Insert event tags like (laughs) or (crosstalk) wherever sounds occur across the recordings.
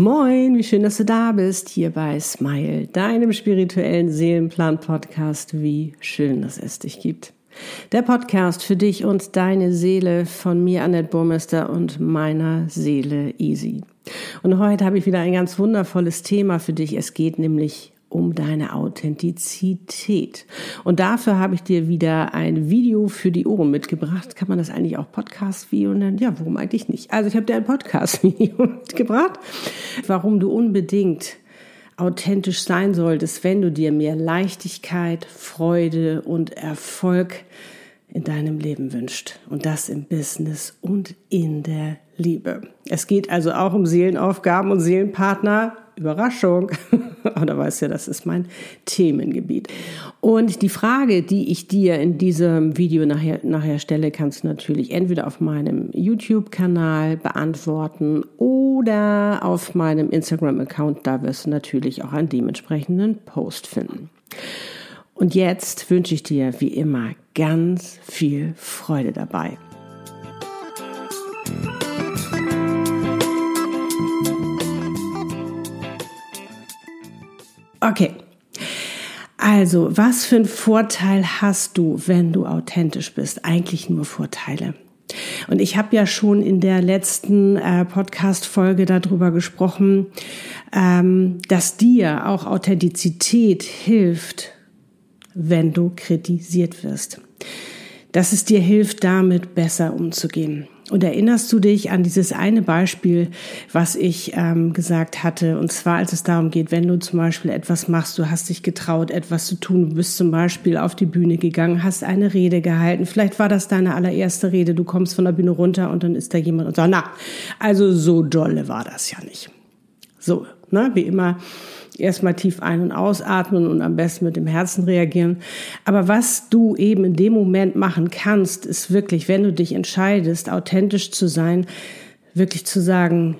Moin, wie schön, dass du da bist, hier bei Smile, deinem spirituellen Seelenplan-Podcast. Wie schön, dass es dich gibt. Der Podcast für dich und deine Seele von mir, Annette Burmester und meiner Seele Easy. Und heute habe ich wieder ein ganz wundervolles Thema für dich. Es geht nämlich um deine Authentizität. Und dafür habe ich dir wieder ein Video für die Ohren mitgebracht. Kann man das eigentlich auch Podcast-Video nennen? Ja, warum eigentlich nicht? Also ich habe dir ein Podcast-Video (laughs) mitgebracht, warum du unbedingt authentisch sein solltest, wenn du dir mehr Leichtigkeit, Freude und Erfolg in deinem Leben wünscht. Und das im Business und in der Liebe. Es geht also auch um Seelenaufgaben und Seelenpartner Überraschung. (laughs) Da weißt ja, das ist mein Themengebiet. Und die Frage, die ich dir in diesem Video nachher, nachher stelle, kannst du natürlich entweder auf meinem YouTube-Kanal beantworten oder auf meinem Instagram-Account. Da wirst du natürlich auch einen dementsprechenden Post finden. Und jetzt wünsche ich dir wie immer ganz viel Freude dabei. Okay. Also, was für einen Vorteil hast du, wenn du authentisch bist? Eigentlich nur Vorteile. Und ich habe ja schon in der letzten äh, Podcast-Folge darüber gesprochen, ähm, dass dir auch Authentizität hilft, wenn du kritisiert wirst. Dass es dir hilft, damit besser umzugehen. Und erinnerst du dich an dieses eine Beispiel, was ich ähm, gesagt hatte? Und zwar, als es darum geht, wenn du zum Beispiel etwas machst, du hast dich getraut, etwas zu tun, du bist zum Beispiel auf die Bühne gegangen, hast eine Rede gehalten. Vielleicht war das deine allererste Rede. Du kommst von der Bühne runter und dann ist da jemand und sagt, na, also so dolle war das ja nicht. So, ne, wie immer erstmal tief ein- und ausatmen und am besten mit dem Herzen reagieren. Aber was du eben in dem Moment machen kannst, ist wirklich, wenn du dich entscheidest, authentisch zu sein, wirklich zu sagen,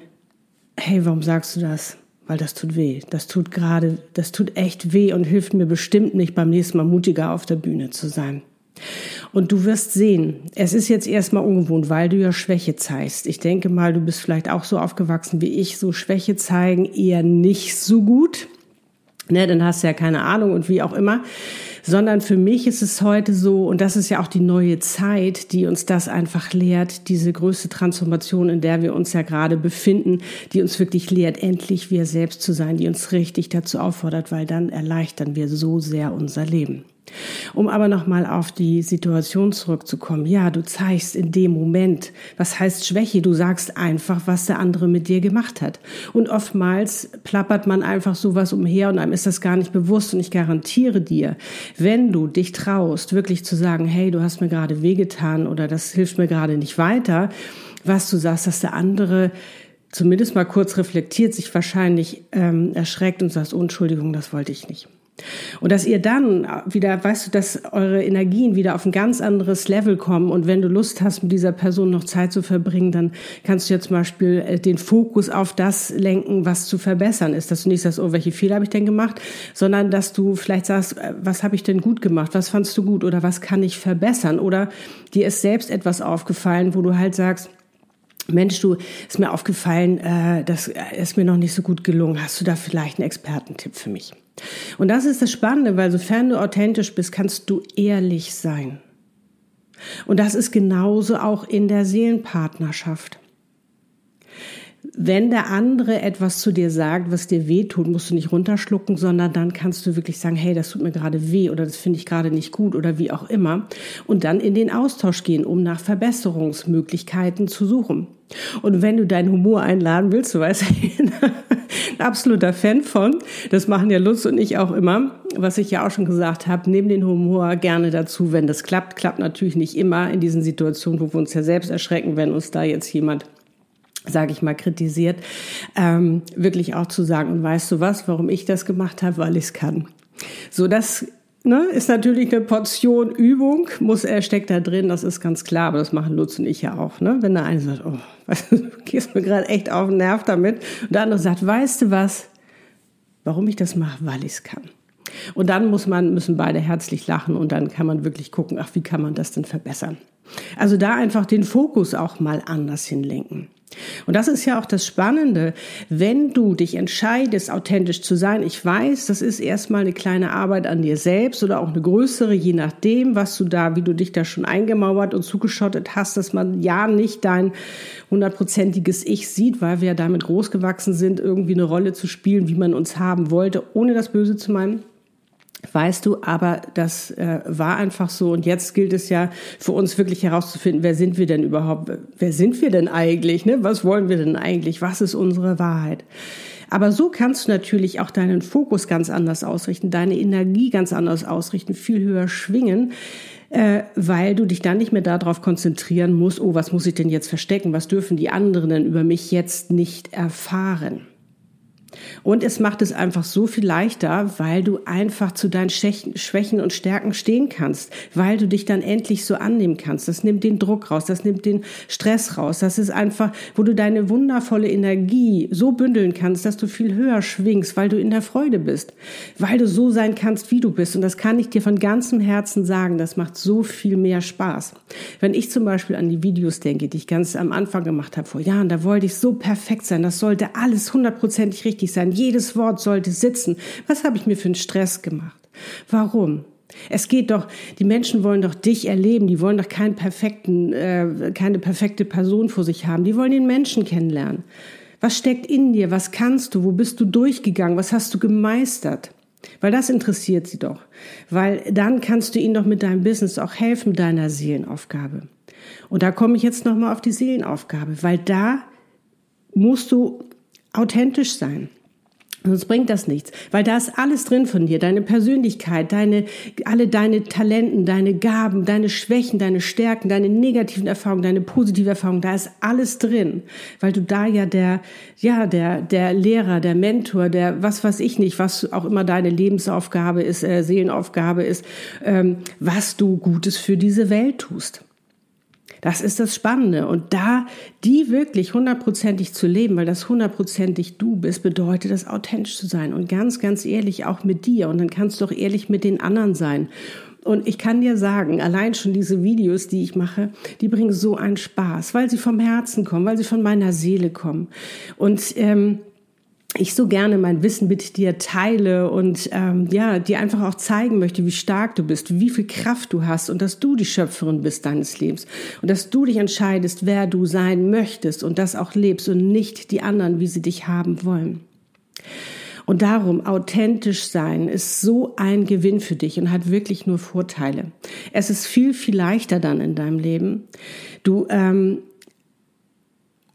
hey, warum sagst du das? Weil das tut weh. Das tut gerade, das tut echt weh und hilft mir bestimmt nicht beim nächsten Mal mutiger auf der Bühne zu sein. Und du wirst sehen, es ist jetzt erstmal ungewohnt, weil du ja Schwäche zeigst. Ich denke mal, du bist vielleicht auch so aufgewachsen wie ich, so Schwäche zeigen eher nicht so gut. Ne, dann hast du ja keine Ahnung und wie auch immer. Sondern für mich ist es heute so, und das ist ja auch die neue Zeit, die uns das einfach lehrt, diese größte Transformation, in der wir uns ja gerade befinden, die uns wirklich lehrt, endlich wir selbst zu sein, die uns richtig dazu auffordert, weil dann erleichtern wir so sehr unser Leben. Um aber nochmal auf die Situation zurückzukommen. Ja, du zeigst in dem Moment, was heißt Schwäche? Du sagst einfach, was der andere mit dir gemacht hat. Und oftmals plappert man einfach sowas umher und einem ist das gar nicht bewusst. Und ich garantiere dir, wenn du dich traust, wirklich zu sagen, hey, du hast mir gerade wehgetan oder das hilft mir gerade nicht weiter, was du sagst, dass der andere zumindest mal kurz reflektiert, sich wahrscheinlich ähm, erschreckt und sagt, oh, Entschuldigung, das wollte ich nicht. Und dass ihr dann wieder, weißt du, dass eure Energien wieder auf ein ganz anderes Level kommen. Und wenn du Lust hast, mit dieser Person noch Zeit zu verbringen, dann kannst du ja zum Beispiel äh, den Fokus auf das lenken, was zu verbessern ist. Dass du nicht sagst, oh, welche Fehler habe ich denn gemacht, sondern dass du vielleicht sagst, äh, was habe ich denn gut gemacht? Was fandst du gut? Oder was kann ich verbessern? Oder dir ist selbst etwas aufgefallen, wo du halt sagst, Mensch, du ist mir aufgefallen, äh, das ist mir noch nicht so gut gelungen. Hast du da vielleicht einen Expertentipp für mich? Und das ist das Spannende, weil sofern du authentisch bist, kannst du ehrlich sein. Und das ist genauso auch in der Seelenpartnerschaft. Wenn der andere etwas zu dir sagt, was dir weh tut, musst du nicht runterschlucken, sondern dann kannst du wirklich sagen, hey, das tut mir gerade weh oder das finde ich gerade nicht gut oder wie auch immer. Und dann in den Austausch gehen, um nach Verbesserungsmöglichkeiten zu suchen. Und wenn du deinen Humor einladen willst, du weißt, (laughs) absoluter Fan von, das machen ja Lutz und ich auch immer, was ich ja auch schon gesagt habe, nehmen den Humor gerne dazu, wenn das klappt. Klappt natürlich nicht immer in diesen Situationen, wo wir uns ja selbst erschrecken, wenn uns da jetzt jemand sage ich mal, kritisiert, ähm, wirklich auch zu sagen, und weißt du was, warum ich das gemacht habe, weil ich es kann. So, das ne, ist natürlich eine Portion Übung, muss er steckt da drin, das ist ganz klar, aber das machen Lutz und ich ja auch. Ne? Wenn der eine sagt, oh, (laughs) weißt du, du gehst mir gerade echt auf den Nerv damit, und der andere sagt, weißt du was, warum ich das mache, weil ich es kann. Und dann muss man, müssen beide herzlich lachen und dann kann man wirklich gucken, ach, wie kann man das denn verbessern? Also da einfach den Fokus auch mal anders hinlenken. Und das ist ja auch das Spannende. Wenn du dich entscheidest, authentisch zu sein, ich weiß, das ist erstmal eine kleine Arbeit an dir selbst oder auch eine größere, je nachdem, was du da, wie du dich da schon eingemauert und zugeschottet hast, dass man ja nicht dein hundertprozentiges Ich sieht, weil wir ja damit großgewachsen sind, irgendwie eine Rolle zu spielen, wie man uns haben wollte, ohne das Böse zu meinen. Weißt du, aber das äh, war einfach so und jetzt gilt es ja für uns wirklich herauszufinden, wer sind wir denn überhaupt? Wer sind wir denn eigentlich? Ne? Was wollen wir denn eigentlich? Was ist unsere Wahrheit? Aber so kannst du natürlich auch deinen Fokus ganz anders ausrichten, deine Energie ganz anders ausrichten, viel höher schwingen, äh, weil du dich dann nicht mehr darauf konzentrieren musst, oh, was muss ich denn jetzt verstecken? Was dürfen die anderen denn über mich jetzt nicht erfahren? Und es macht es einfach so viel leichter, weil du einfach zu deinen Schwächen und Stärken stehen kannst, weil du dich dann endlich so annehmen kannst. Das nimmt den Druck raus, das nimmt den Stress raus. Das ist einfach, wo du deine wundervolle Energie so bündeln kannst, dass du viel höher schwingst, weil du in der Freude bist, weil du so sein kannst, wie du bist. Und das kann ich dir von ganzem Herzen sagen. Das macht so viel mehr Spaß. Wenn ich zum Beispiel an die Videos denke, die ich ganz am Anfang gemacht habe vor Jahren, da wollte ich so perfekt sein. Das sollte alles hundertprozentig richtig richtig sein. Jedes Wort sollte sitzen. Was habe ich mir für einen Stress gemacht? Warum? Es geht doch, die Menschen wollen doch dich erleben, die wollen doch keinen perfekten, äh, keine perfekte Person vor sich haben, die wollen den Menschen kennenlernen. Was steckt in dir? Was kannst du? Wo bist du durchgegangen? Was hast du gemeistert? Weil das interessiert sie doch. Weil dann kannst du ihnen doch mit deinem Business auch helfen, deiner Seelenaufgabe. Und da komme ich jetzt nochmal auf die Seelenaufgabe, weil da musst du authentisch sein. Sonst bringt das nichts, weil da ist alles drin von dir, deine Persönlichkeit, deine, alle deine Talenten, deine Gaben, deine Schwächen, deine Stärken, deine negativen Erfahrungen, deine positive Erfahrungen, da ist alles drin, weil du da ja der, ja, der, der Lehrer, der Mentor, der, was weiß ich nicht, was auch immer deine Lebensaufgabe ist, äh, Seelenaufgabe ist, ähm, was du Gutes für diese Welt tust. Das ist das Spannende. Und da die wirklich hundertprozentig zu leben, weil das hundertprozentig du bist, bedeutet das authentisch zu sein und ganz, ganz ehrlich auch mit dir. Und dann kannst du auch ehrlich mit den anderen sein. Und ich kann dir sagen, allein schon diese Videos, die ich mache, die bringen so einen Spaß, weil sie vom Herzen kommen, weil sie von meiner Seele kommen. Und ähm, ich so gerne mein Wissen mit dir teile und ähm, ja, dir einfach auch zeigen möchte, wie stark du bist, wie viel Kraft du hast und dass du die Schöpferin bist deines Lebens und dass du dich entscheidest, wer du sein möchtest und das auch lebst und nicht die anderen, wie sie dich haben wollen. Und darum, authentisch sein ist so ein Gewinn für dich und hat wirklich nur Vorteile. Es ist viel, viel leichter dann in deinem Leben. Du ähm,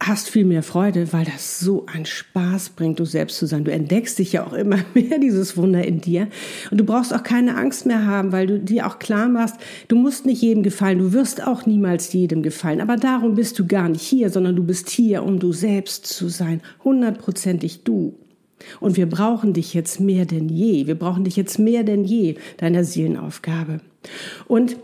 hast viel mehr Freude, weil das so einen Spaß bringt, du selbst zu sein. Du entdeckst dich ja auch immer (laughs) mehr, dieses Wunder in dir. Und du brauchst auch keine Angst mehr haben, weil du dir auch klar machst, du musst nicht jedem gefallen, du wirst auch niemals jedem gefallen. Aber darum bist du gar nicht hier, sondern du bist hier, um du selbst zu sein. Hundertprozentig du. Und wir brauchen dich jetzt mehr denn je. Wir brauchen dich jetzt mehr denn je, deiner Seelenaufgabe. Und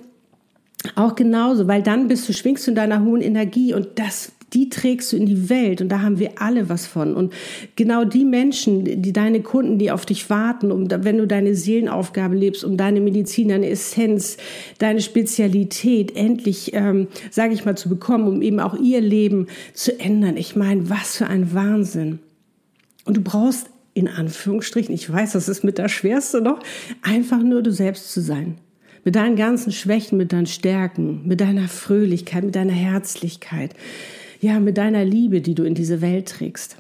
auch genauso, weil dann bist du, schwingst du in deiner hohen Energie und das die trägst du in die Welt und da haben wir alle was von. Und genau die Menschen, die deine Kunden, die auf dich warten, um, wenn du deine Seelenaufgabe lebst, um deine Medizin, deine Essenz, deine Spezialität endlich, ähm, sage ich mal, zu bekommen, um eben auch ihr Leben zu ändern. Ich meine, was für ein Wahnsinn. Und du brauchst in Anführungsstrichen, ich weiß, das ist mit das Schwerste noch, einfach nur du selbst zu sein mit deinen ganzen Schwächen, mit deinen Stärken, mit deiner Fröhlichkeit, mit deiner Herzlichkeit, ja, mit deiner Liebe, die du in diese Welt trägst.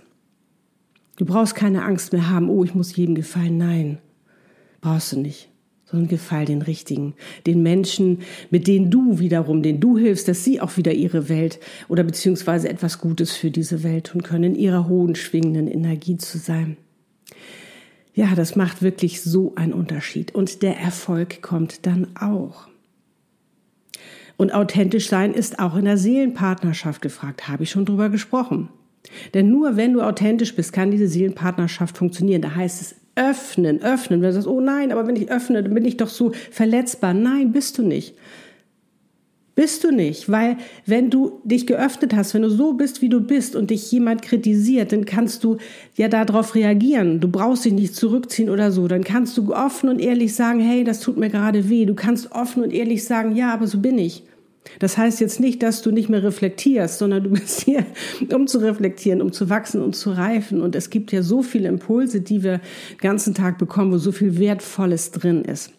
Du brauchst keine Angst mehr haben, oh, ich muss jedem gefallen. Nein, brauchst du nicht. Sondern gefall den Richtigen, den Menschen, mit denen du wiederum, denen du hilfst, dass sie auch wieder ihre Welt oder beziehungsweise etwas Gutes für diese Welt tun können, in ihrer hohen schwingenden Energie zu sein. Ja, das macht wirklich so einen Unterschied. Und der Erfolg kommt dann auch. Und authentisch sein ist auch in der Seelenpartnerschaft gefragt, habe ich schon drüber gesprochen. Denn nur wenn du authentisch bist, kann diese Seelenpartnerschaft funktionieren. Da heißt es öffnen, öffnen. Wenn du sagst, oh nein, aber wenn ich öffne, dann bin ich doch so verletzbar. Nein, bist du nicht. Bist du nicht, weil wenn du dich geöffnet hast, wenn du so bist, wie du bist und dich jemand kritisiert, dann kannst du ja darauf reagieren. Du brauchst dich nicht zurückziehen oder so. Dann kannst du offen und ehrlich sagen, hey, das tut mir gerade weh. Du kannst offen und ehrlich sagen, ja, aber so bin ich. Das heißt jetzt nicht, dass du nicht mehr reflektierst, sondern du bist hier, um zu reflektieren, um zu wachsen und zu reifen. Und es gibt ja so viele Impulse, die wir den ganzen Tag bekommen, wo so viel Wertvolles drin ist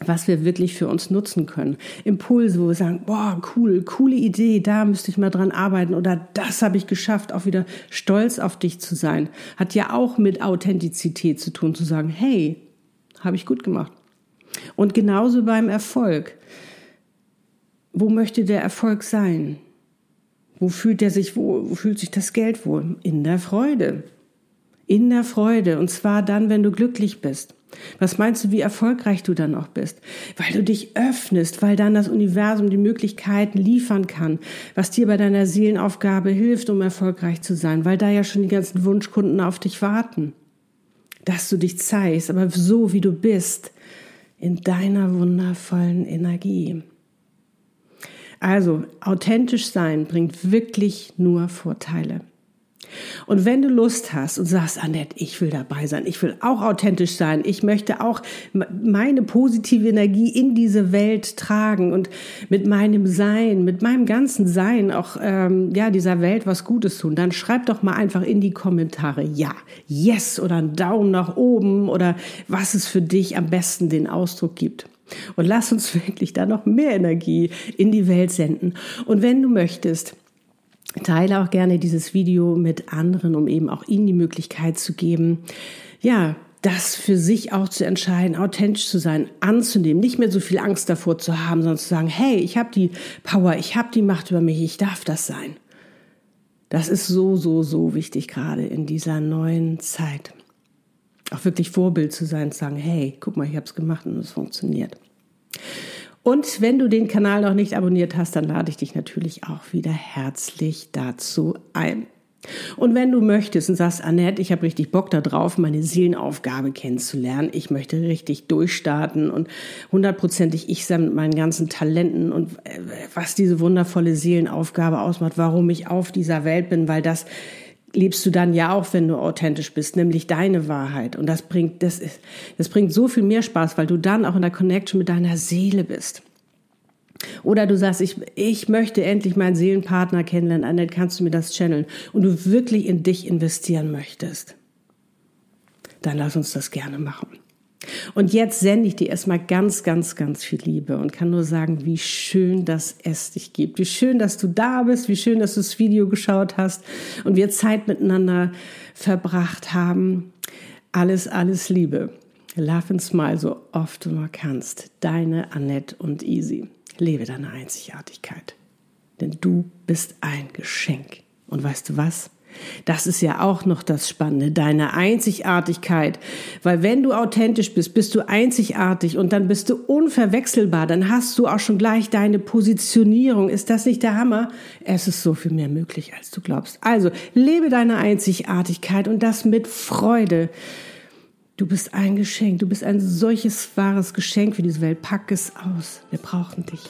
was wir wirklich für uns nutzen können. Impulse, wo wir sagen, boah, cool, coole Idee, da müsste ich mal dran arbeiten oder das habe ich geschafft, auch wieder stolz auf dich zu sein. Hat ja auch mit Authentizität zu tun, zu sagen, hey, habe ich gut gemacht. Und genauso beim Erfolg. Wo möchte der Erfolg sein? Wo fühlt er sich wohl? Wo fühlt sich das Geld wohl? In der Freude. In der Freude. Und zwar dann, wenn du glücklich bist. Was meinst du, wie erfolgreich du dann auch bist? Weil du dich öffnest, weil dann das Universum die Möglichkeiten liefern kann, was dir bei deiner Seelenaufgabe hilft, um erfolgreich zu sein, weil da ja schon die ganzen Wunschkunden auf dich warten. Dass du dich zeigst, aber so wie du bist, in deiner wundervollen Energie. Also, authentisch sein bringt wirklich nur Vorteile. Und wenn du Lust hast und sagst, Annette, ich will dabei sein, ich will auch authentisch sein, ich möchte auch meine positive Energie in diese Welt tragen und mit meinem Sein, mit meinem ganzen Sein auch ähm, ja dieser Welt was Gutes tun, dann schreib doch mal einfach in die Kommentare ja, yes oder einen Daumen nach oben oder was es für dich am besten den Ausdruck gibt. Und lass uns (laughs) wirklich da noch mehr Energie in die Welt senden. Und wenn du möchtest, teile auch gerne dieses Video mit anderen, um eben auch ihnen die Möglichkeit zu geben, ja, das für sich auch zu entscheiden, authentisch zu sein, anzunehmen, nicht mehr so viel Angst davor zu haben, sondern zu sagen, hey, ich habe die Power, ich habe die Macht über mich, ich darf das sein. Das ist so, so, so wichtig gerade in dieser neuen Zeit. Auch wirklich Vorbild zu sein, zu sagen, hey, guck mal, ich habe es gemacht und es funktioniert. Und wenn du den Kanal noch nicht abonniert hast, dann lade ich dich natürlich auch wieder herzlich dazu ein. Und wenn du möchtest und sagst, Annette, ich habe richtig Bock darauf, meine Seelenaufgabe kennenzulernen, ich möchte richtig durchstarten und hundertprozentig ich sein mit meinen ganzen Talenten und äh, was diese wundervolle Seelenaufgabe ausmacht, warum ich auf dieser Welt bin, weil das lebst du dann ja auch, wenn du authentisch bist, nämlich deine Wahrheit. Und das bringt, das ist, das bringt so viel mehr Spaß, weil du dann auch in der Connection mit deiner Seele bist. Oder du sagst, ich, ich möchte endlich meinen Seelenpartner kennenlernen, dann kannst du mir das channeln und du wirklich in dich investieren möchtest. Dann lass uns das gerne machen. Und jetzt sende ich dir erstmal ganz, ganz, ganz viel Liebe und kann nur sagen, wie schön, dass es dich gibt. Wie schön, dass du da bist. Wie schön, dass du das Video geschaut hast und wir Zeit miteinander verbracht haben. Alles, alles Liebe. Love and smile so oft du nur kannst. Deine Annette und Easy. Lebe deine Einzigartigkeit. Denn du bist ein Geschenk. Und weißt du was? Das ist ja auch noch das Spannende, deine Einzigartigkeit. Weil wenn du authentisch bist, bist du einzigartig und dann bist du unverwechselbar. Dann hast du auch schon gleich deine Positionierung. Ist das nicht der Hammer? Es ist so viel mehr möglich, als du glaubst. Also lebe deine Einzigartigkeit und das mit Freude. Du bist ein Geschenk. Du bist ein solches wahres Geschenk für diese Welt. Pack es aus. Wir brauchen dich.